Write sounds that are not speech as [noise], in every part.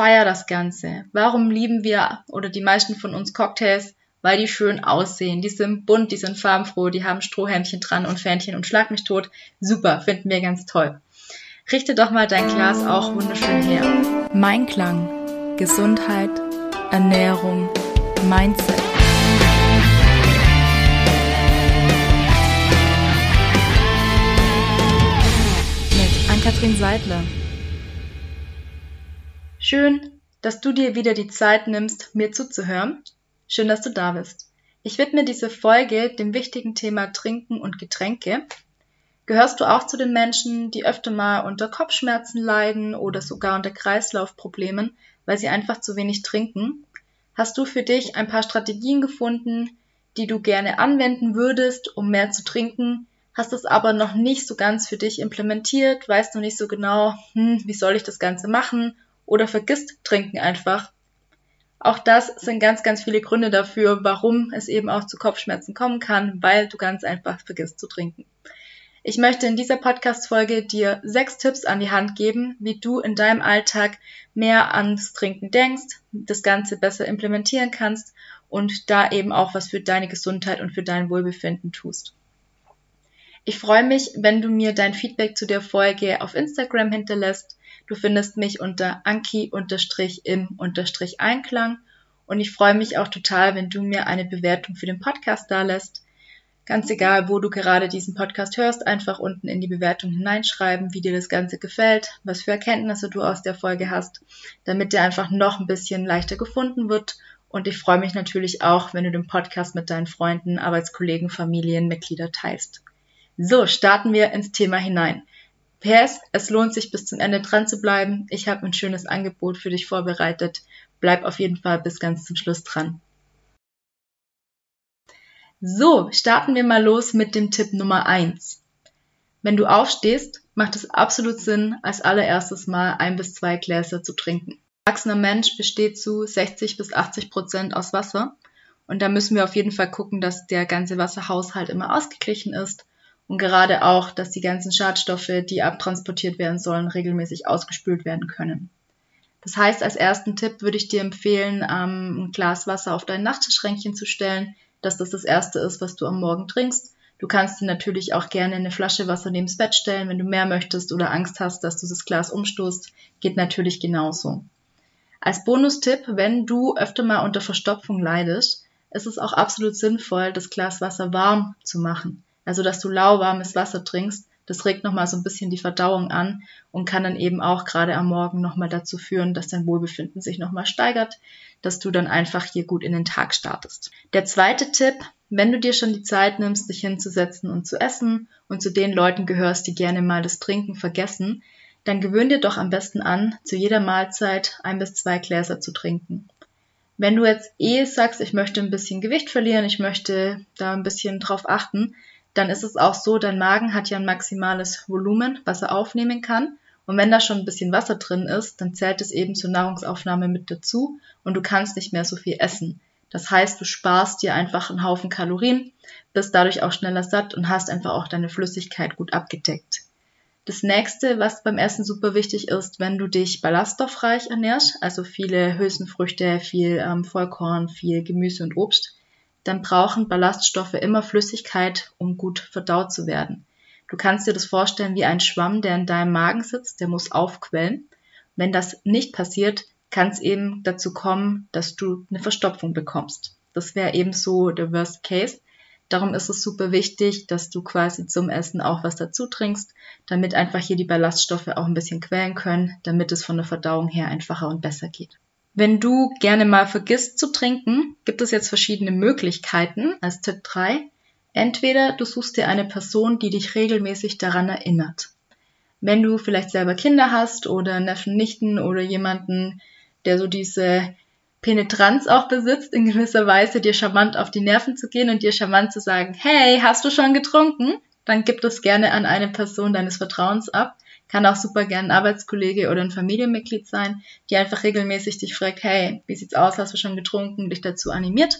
feier das Ganze. Warum lieben wir oder die meisten von uns Cocktails? Weil die schön aussehen. Die sind bunt, die sind farbenfroh, die haben Strohhändchen dran und Fähnchen und schlag mich tot. Super, finden wir ganz toll. Richte doch mal dein Glas auch wunderschön her. Mein Klang. Gesundheit, Ernährung, Mindset. Mit Ann-Kathrin Seidler. Schön, dass du dir wieder die Zeit nimmst, mir zuzuhören. Schön, dass du da bist. Ich widme diese Folge dem wichtigen Thema Trinken und Getränke. Gehörst du auch zu den Menschen, die öfter mal unter Kopfschmerzen leiden oder sogar unter Kreislaufproblemen, weil sie einfach zu wenig trinken? Hast du für dich ein paar Strategien gefunden, die du gerne anwenden würdest, um mehr zu trinken, hast es aber noch nicht so ganz für dich implementiert, weißt du nicht so genau, hm, wie soll ich das Ganze machen oder vergisst Trinken einfach. Auch das sind ganz, ganz viele Gründe dafür, warum es eben auch zu Kopfschmerzen kommen kann, weil du ganz einfach vergisst zu trinken. Ich möchte in dieser Podcast-Folge dir sechs Tipps an die Hand geben, wie du in deinem Alltag mehr ans Trinken denkst, das Ganze besser implementieren kannst und da eben auch was für deine Gesundheit und für dein Wohlbefinden tust. Ich freue mich, wenn du mir dein Feedback zu der Folge auf Instagram hinterlässt. Du findest mich unter anki-im-einklang und ich freue mich auch total, wenn du mir eine Bewertung für den Podcast da lässt. Ganz egal, wo du gerade diesen Podcast hörst, einfach unten in die Bewertung hineinschreiben, wie dir das Ganze gefällt, was für Erkenntnisse du aus der Folge hast, damit der einfach noch ein bisschen leichter gefunden wird. Und ich freue mich natürlich auch, wenn du den Podcast mit deinen Freunden, Arbeitskollegen, Familienmitglieder teilst. So, starten wir ins Thema hinein. PS, es lohnt sich bis zum Ende dran zu bleiben. Ich habe ein schönes Angebot für dich vorbereitet. Bleib auf jeden Fall bis ganz zum Schluss dran. So, starten wir mal los mit dem Tipp Nummer eins. Wenn du aufstehst, macht es absolut Sinn, als allererstes mal ein bis zwei Gläser zu trinken. Ein erwachsener Mensch besteht zu 60 bis 80 Prozent aus Wasser. Und da müssen wir auf jeden Fall gucken, dass der ganze Wasserhaushalt immer ausgeglichen ist und gerade auch, dass die ganzen Schadstoffe, die abtransportiert werden sollen, regelmäßig ausgespült werden können. Das heißt, als ersten Tipp würde ich dir empfehlen, ähm, ein Glas Wasser auf dein Nachttischschränkchen zu stellen, dass das das erste ist, was du am Morgen trinkst. Du kannst dir natürlich auch gerne eine Flasche Wasser neben das Bett stellen, wenn du mehr möchtest oder Angst hast, dass du das Glas umstoßt. Geht natürlich genauso. Als Bonustipp, wenn du öfter mal unter Verstopfung leidest, ist es auch absolut sinnvoll, das Glas Wasser warm zu machen. Also, dass du lauwarmes Wasser trinkst, das regt nochmal so ein bisschen die Verdauung an und kann dann eben auch gerade am Morgen nochmal dazu führen, dass dein Wohlbefinden sich nochmal steigert, dass du dann einfach hier gut in den Tag startest. Der zweite Tipp, wenn du dir schon die Zeit nimmst, dich hinzusetzen und zu essen und zu den Leuten gehörst, die gerne mal das Trinken vergessen, dann gewöhn dir doch am besten an, zu jeder Mahlzeit ein bis zwei Gläser zu trinken. Wenn du jetzt eh sagst, ich möchte ein bisschen Gewicht verlieren, ich möchte da ein bisschen drauf achten, dann ist es auch so, dein Magen hat ja ein maximales Volumen, was er aufnehmen kann. Und wenn da schon ein bisschen Wasser drin ist, dann zählt es eben zur Nahrungsaufnahme mit dazu und du kannst nicht mehr so viel essen. Das heißt, du sparst dir einfach einen Haufen Kalorien, bist dadurch auch schneller satt und hast einfach auch deine Flüssigkeit gut abgedeckt. Das nächste, was beim Essen super wichtig ist, wenn du dich ballaststoffreich ernährst, also viele Hülsenfrüchte, viel ähm, Vollkorn, viel Gemüse und Obst, dann brauchen Ballaststoffe immer Flüssigkeit, um gut verdaut zu werden. Du kannst dir das vorstellen wie ein Schwamm, der in deinem Magen sitzt, der muss aufquellen. Wenn das nicht passiert, kann es eben dazu kommen, dass du eine Verstopfung bekommst. Das wäre eben so der Worst Case. Darum ist es super wichtig, dass du quasi zum Essen auch was dazu trinkst, damit einfach hier die Ballaststoffe auch ein bisschen quellen können, damit es von der Verdauung her einfacher und besser geht. Wenn du gerne mal vergisst zu trinken, gibt es jetzt verschiedene Möglichkeiten als Tipp 3. Entweder du suchst dir eine Person, die dich regelmäßig daran erinnert. Wenn du vielleicht selber Kinder hast oder Neffen, Nichten oder jemanden, der so diese Penetranz auch besitzt, in gewisser Weise dir charmant auf die Nerven zu gehen und dir charmant zu sagen, hey, hast du schon getrunken? Dann gib das gerne an eine Person deines Vertrauens ab. Kann auch super gern ein Arbeitskollege oder ein Familienmitglied sein, die einfach regelmäßig dich fragt, hey, wie sieht's aus, hast du schon getrunken, dich dazu animiert.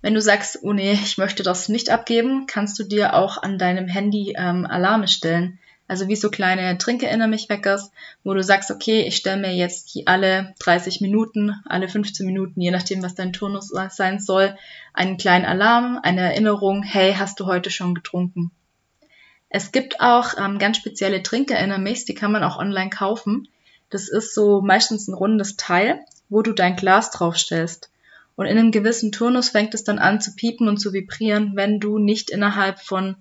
Wenn du sagst, oh nee, ich möchte das nicht abgeben, kannst du dir auch an deinem Handy ähm, Alarme stellen. Also wie so kleine Trinkerinner mich weckers, wo du sagst, okay, ich stelle mir jetzt alle 30 Minuten, alle 15 Minuten, je nachdem, was dein Turnus sein soll, einen kleinen Alarm, eine Erinnerung, hey, hast du heute schon getrunken? Es gibt auch ähm, ganz spezielle Trinkerinnermix, die kann man auch online kaufen. Das ist so meistens ein rundes Teil, wo du dein Glas draufstellst. Und in einem gewissen Turnus fängt es dann an zu piepen und zu vibrieren, wenn du nicht innerhalb von,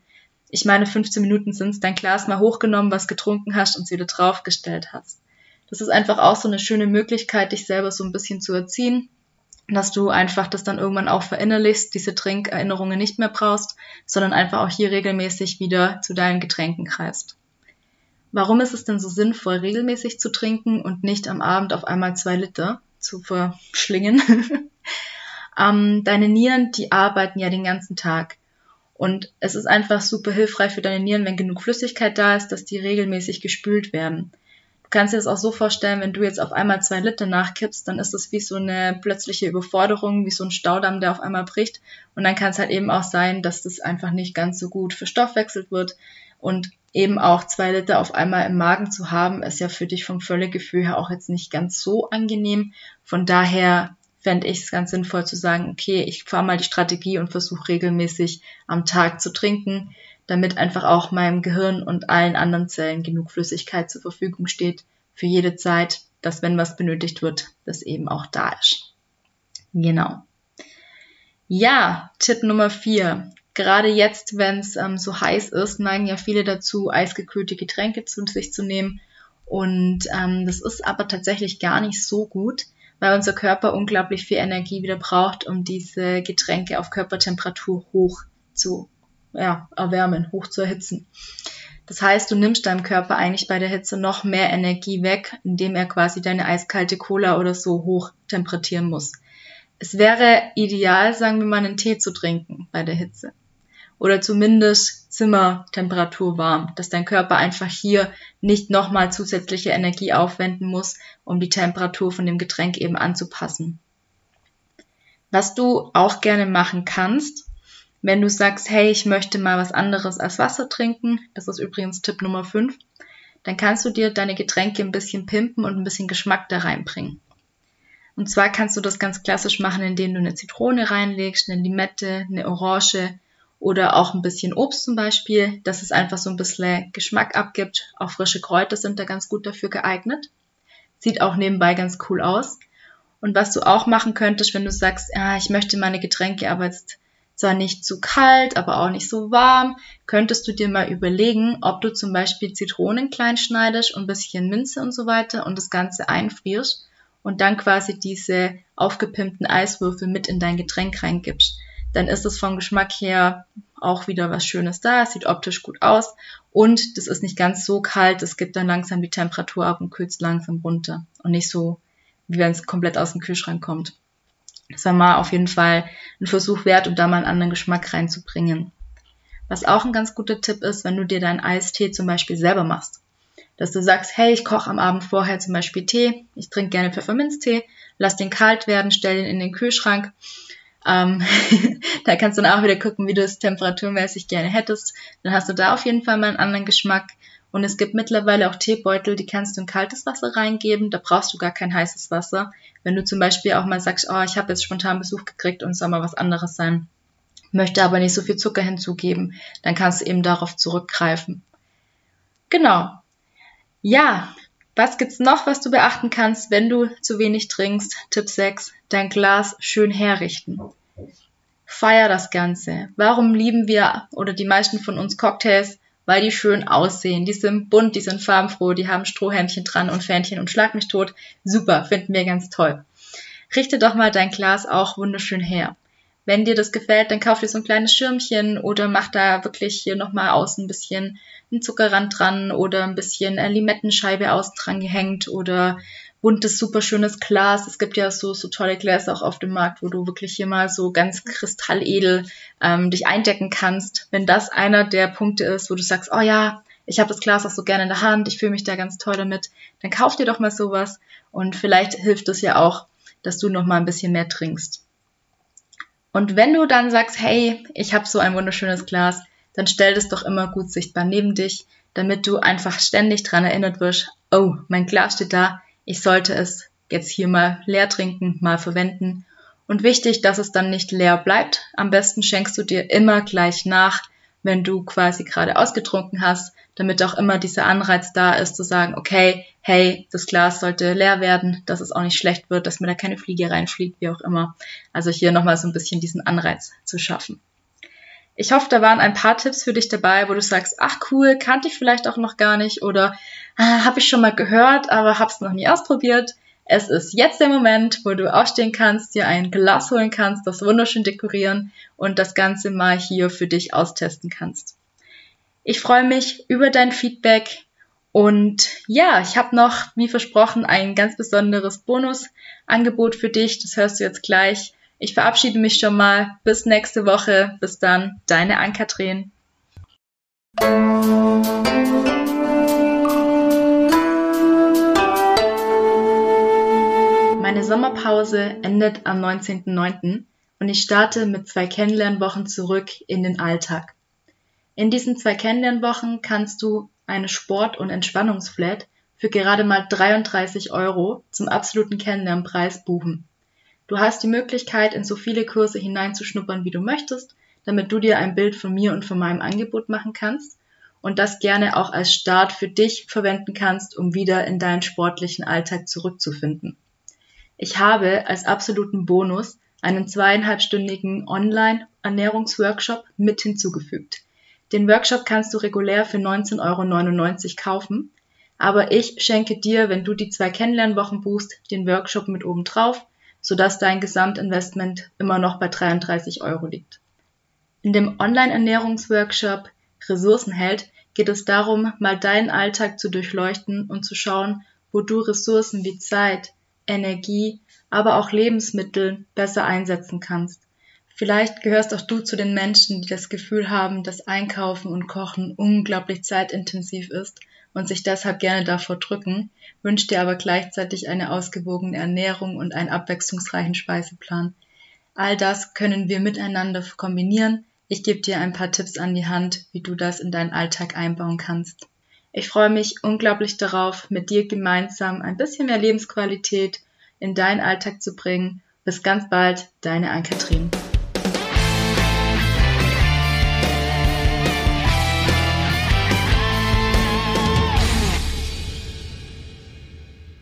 ich meine 15 Minuten sind dein Glas mal hochgenommen, was getrunken hast und es wieder draufgestellt hast. Das ist einfach auch so eine schöne Möglichkeit, dich selber so ein bisschen zu erziehen, dass du einfach das dann irgendwann auch verinnerlichst, diese Trinkerinnerungen nicht mehr brauchst, sondern einfach auch hier regelmäßig wieder zu deinen Getränken greifst. Warum ist es denn so sinnvoll, regelmäßig zu trinken und nicht am Abend auf einmal zwei Liter zu verschlingen? [laughs] ähm, deine Nieren, die arbeiten ja den ganzen Tag. Und es ist einfach super hilfreich für deine Nieren, wenn genug Flüssigkeit da ist, dass die regelmäßig gespült werden. Kannst dir das auch so vorstellen, wenn du jetzt auf einmal zwei Liter nachkippst, dann ist das wie so eine plötzliche Überforderung, wie so ein Staudamm, der auf einmal bricht. Und dann kann es halt eben auch sein, dass das einfach nicht ganz so gut verstoffwechselt wird. Und eben auch zwei Liter auf einmal im Magen zu haben, ist ja für dich vom Völlegefühl her auch jetzt nicht ganz so angenehm. Von daher fände ich es ganz sinnvoll zu sagen, okay, ich fahre mal die Strategie und versuche regelmäßig am Tag zu trinken damit einfach auch meinem Gehirn und allen anderen Zellen genug Flüssigkeit zur Verfügung steht für jede Zeit, dass wenn was benötigt wird, das eben auch da ist. Genau. Ja, Tipp Nummer vier. Gerade jetzt, wenn es ähm, so heiß ist, neigen ja viele dazu, eisgekühlte Getränke zu sich zu nehmen. Und ähm, das ist aber tatsächlich gar nicht so gut, weil unser Körper unglaublich viel Energie wieder braucht, um diese Getränke auf Körpertemperatur hoch zu ja, erwärmen, hoch zu erhitzen. Das heißt, du nimmst deinem Körper eigentlich bei der Hitze noch mehr Energie weg, indem er quasi deine eiskalte Cola oder so hoch temperatieren muss. Es wäre ideal, sagen wir mal, einen Tee zu trinken bei der Hitze. Oder zumindest Zimmertemperatur warm, dass dein Körper einfach hier nicht nochmal zusätzliche Energie aufwenden muss, um die Temperatur von dem Getränk eben anzupassen. Was du auch gerne machen kannst, wenn du sagst, hey, ich möchte mal was anderes als Wasser trinken, das ist übrigens Tipp Nummer 5, dann kannst du dir deine Getränke ein bisschen pimpen und ein bisschen Geschmack da reinbringen. Und zwar kannst du das ganz klassisch machen, indem du eine Zitrone reinlegst, eine Limette, eine Orange oder auch ein bisschen Obst zum Beispiel, dass es einfach so ein bisschen Geschmack abgibt. Auch frische Kräuter sind da ganz gut dafür geeignet. Sieht auch nebenbei ganz cool aus. Und was du auch machen könntest, wenn du sagst, ja, ich möchte meine Getränke aber jetzt zwar nicht zu kalt, aber auch nicht so warm, könntest du dir mal überlegen, ob du zum Beispiel Zitronen klein schneidest und ein bisschen Minze und so weiter und das Ganze einfrierst und dann quasi diese aufgepimpten Eiswürfel mit in dein Getränk reingibst. Dann ist es vom Geschmack her auch wieder was Schönes da, es sieht optisch gut aus und das ist nicht ganz so kalt, es gibt dann langsam die Temperatur ab und kühlt langsam runter und nicht so, wie wenn es komplett aus dem Kühlschrank kommt. Das war mal auf jeden Fall ein Versuch wert, um da mal einen anderen Geschmack reinzubringen. Was auch ein ganz guter Tipp ist, wenn du dir deinen Eistee zum Beispiel selber machst. Dass du sagst, hey, ich koche am Abend vorher zum Beispiel Tee, ich trinke gerne Pfefferminztee, lass den kalt werden, stell den in den Kühlschrank. Ähm, [laughs] da kannst du dann auch wieder gucken, wie du es temperaturmäßig gerne hättest. Dann hast du da auf jeden Fall mal einen anderen Geschmack. Und es gibt mittlerweile auch Teebeutel, die kannst du in kaltes Wasser reingeben. Da brauchst du gar kein heißes Wasser. Wenn du zum Beispiel auch mal sagst, oh, ich habe jetzt spontan Besuch gekriegt und es soll mal was anderes sein, möchte aber nicht so viel Zucker hinzugeben, dann kannst du eben darauf zurückgreifen. Genau. Ja, was gibt's noch, was du beachten kannst, wenn du zu wenig trinkst? Tipp 6, dein Glas schön herrichten. Feier das Ganze. Warum lieben wir oder die meisten von uns Cocktails? Weil die schön aussehen. Die sind bunt, die sind farbenfroh, die haben Strohhändchen dran und Fähnchen und schlag mich tot. Super, finden wir ganz toll. Richte doch mal dein Glas auch wunderschön her. Wenn dir das gefällt, dann kauf dir so ein kleines Schirmchen oder mach da wirklich hier nochmal außen ein bisschen einen Zuckerrand dran oder ein bisschen Limettenscheibe außen dran gehängt oder buntes, super schönes Glas. Es gibt ja so, so tolle Gläser auch auf dem Markt, wo du wirklich hier mal so ganz kristalledel ähm, dich eindecken kannst. Wenn das einer der Punkte ist, wo du sagst, oh ja, ich habe das Glas auch so gerne in der Hand, ich fühle mich da ganz toll damit, dann kauf dir doch mal sowas und vielleicht hilft es ja auch, dass du noch mal ein bisschen mehr trinkst. Und wenn du dann sagst, hey, ich habe so ein wunderschönes Glas, dann stell das doch immer gut sichtbar neben dich, damit du einfach ständig dran erinnert wirst, oh, mein Glas steht da, ich sollte es jetzt hier mal leer trinken, mal verwenden. Und wichtig, dass es dann nicht leer bleibt. Am besten schenkst du dir immer gleich nach, wenn du quasi gerade ausgetrunken hast, damit auch immer dieser Anreiz da ist zu sagen, okay, hey, das Glas sollte leer werden, dass es auch nicht schlecht wird, dass mir da keine Fliege reinfliegt, wie auch immer. Also hier nochmal so ein bisschen diesen Anreiz zu schaffen. Ich hoffe, da waren ein paar Tipps für dich dabei, wo du sagst, ach cool, kannte ich vielleicht auch noch gar nicht oder ah, habe ich schon mal gehört, aber habe es noch nie ausprobiert. Es ist jetzt der Moment, wo du aufstehen kannst, dir ein Glas holen kannst, das wunderschön dekorieren und das Ganze mal hier für dich austesten kannst. Ich freue mich über dein Feedback und ja, ich habe noch, wie versprochen, ein ganz besonderes Bonusangebot für dich. Das hörst du jetzt gleich. Ich verabschiede mich schon mal. Bis nächste Woche. Bis dann. Deine Ann-Kathrin. Meine Sommerpause endet am 19.09. und ich starte mit zwei Kennenlernwochen zurück in den Alltag. In diesen zwei Kennenlernwochen kannst du eine Sport- und Entspannungsflat für gerade mal 33 Euro zum absoluten Kennenlernpreis buchen. Du hast die Möglichkeit, in so viele Kurse hineinzuschnuppern, wie du möchtest, damit du dir ein Bild von mir und von meinem Angebot machen kannst und das gerne auch als Start für dich verwenden kannst, um wieder in deinen sportlichen Alltag zurückzufinden. Ich habe als absoluten Bonus einen zweieinhalbstündigen Online-Ernährungsworkshop mit hinzugefügt. Den Workshop kannst du regulär für 19,99 Euro kaufen, aber ich schenke dir, wenn du die zwei Kennenlernwochen buchst, den Workshop mit oben drauf sodass dein Gesamtinvestment immer noch bei 33 Euro liegt. In dem Online-Ernährungsworkshop Ressourcenheld geht es darum, mal deinen Alltag zu durchleuchten und zu schauen, wo du Ressourcen wie Zeit, Energie, aber auch Lebensmittel besser einsetzen kannst. Vielleicht gehörst auch du zu den Menschen, die das Gefühl haben, dass Einkaufen und Kochen unglaublich zeitintensiv ist und sich deshalb gerne davor drücken, wünscht dir aber gleichzeitig eine ausgewogene Ernährung und einen abwechslungsreichen Speiseplan. All das können wir miteinander kombinieren. Ich gebe dir ein paar Tipps an die Hand, wie du das in deinen Alltag einbauen kannst. Ich freue mich unglaublich darauf, mit dir gemeinsam ein bisschen mehr Lebensqualität in deinen Alltag zu bringen. Bis ganz bald, deine Ann-Kathrin.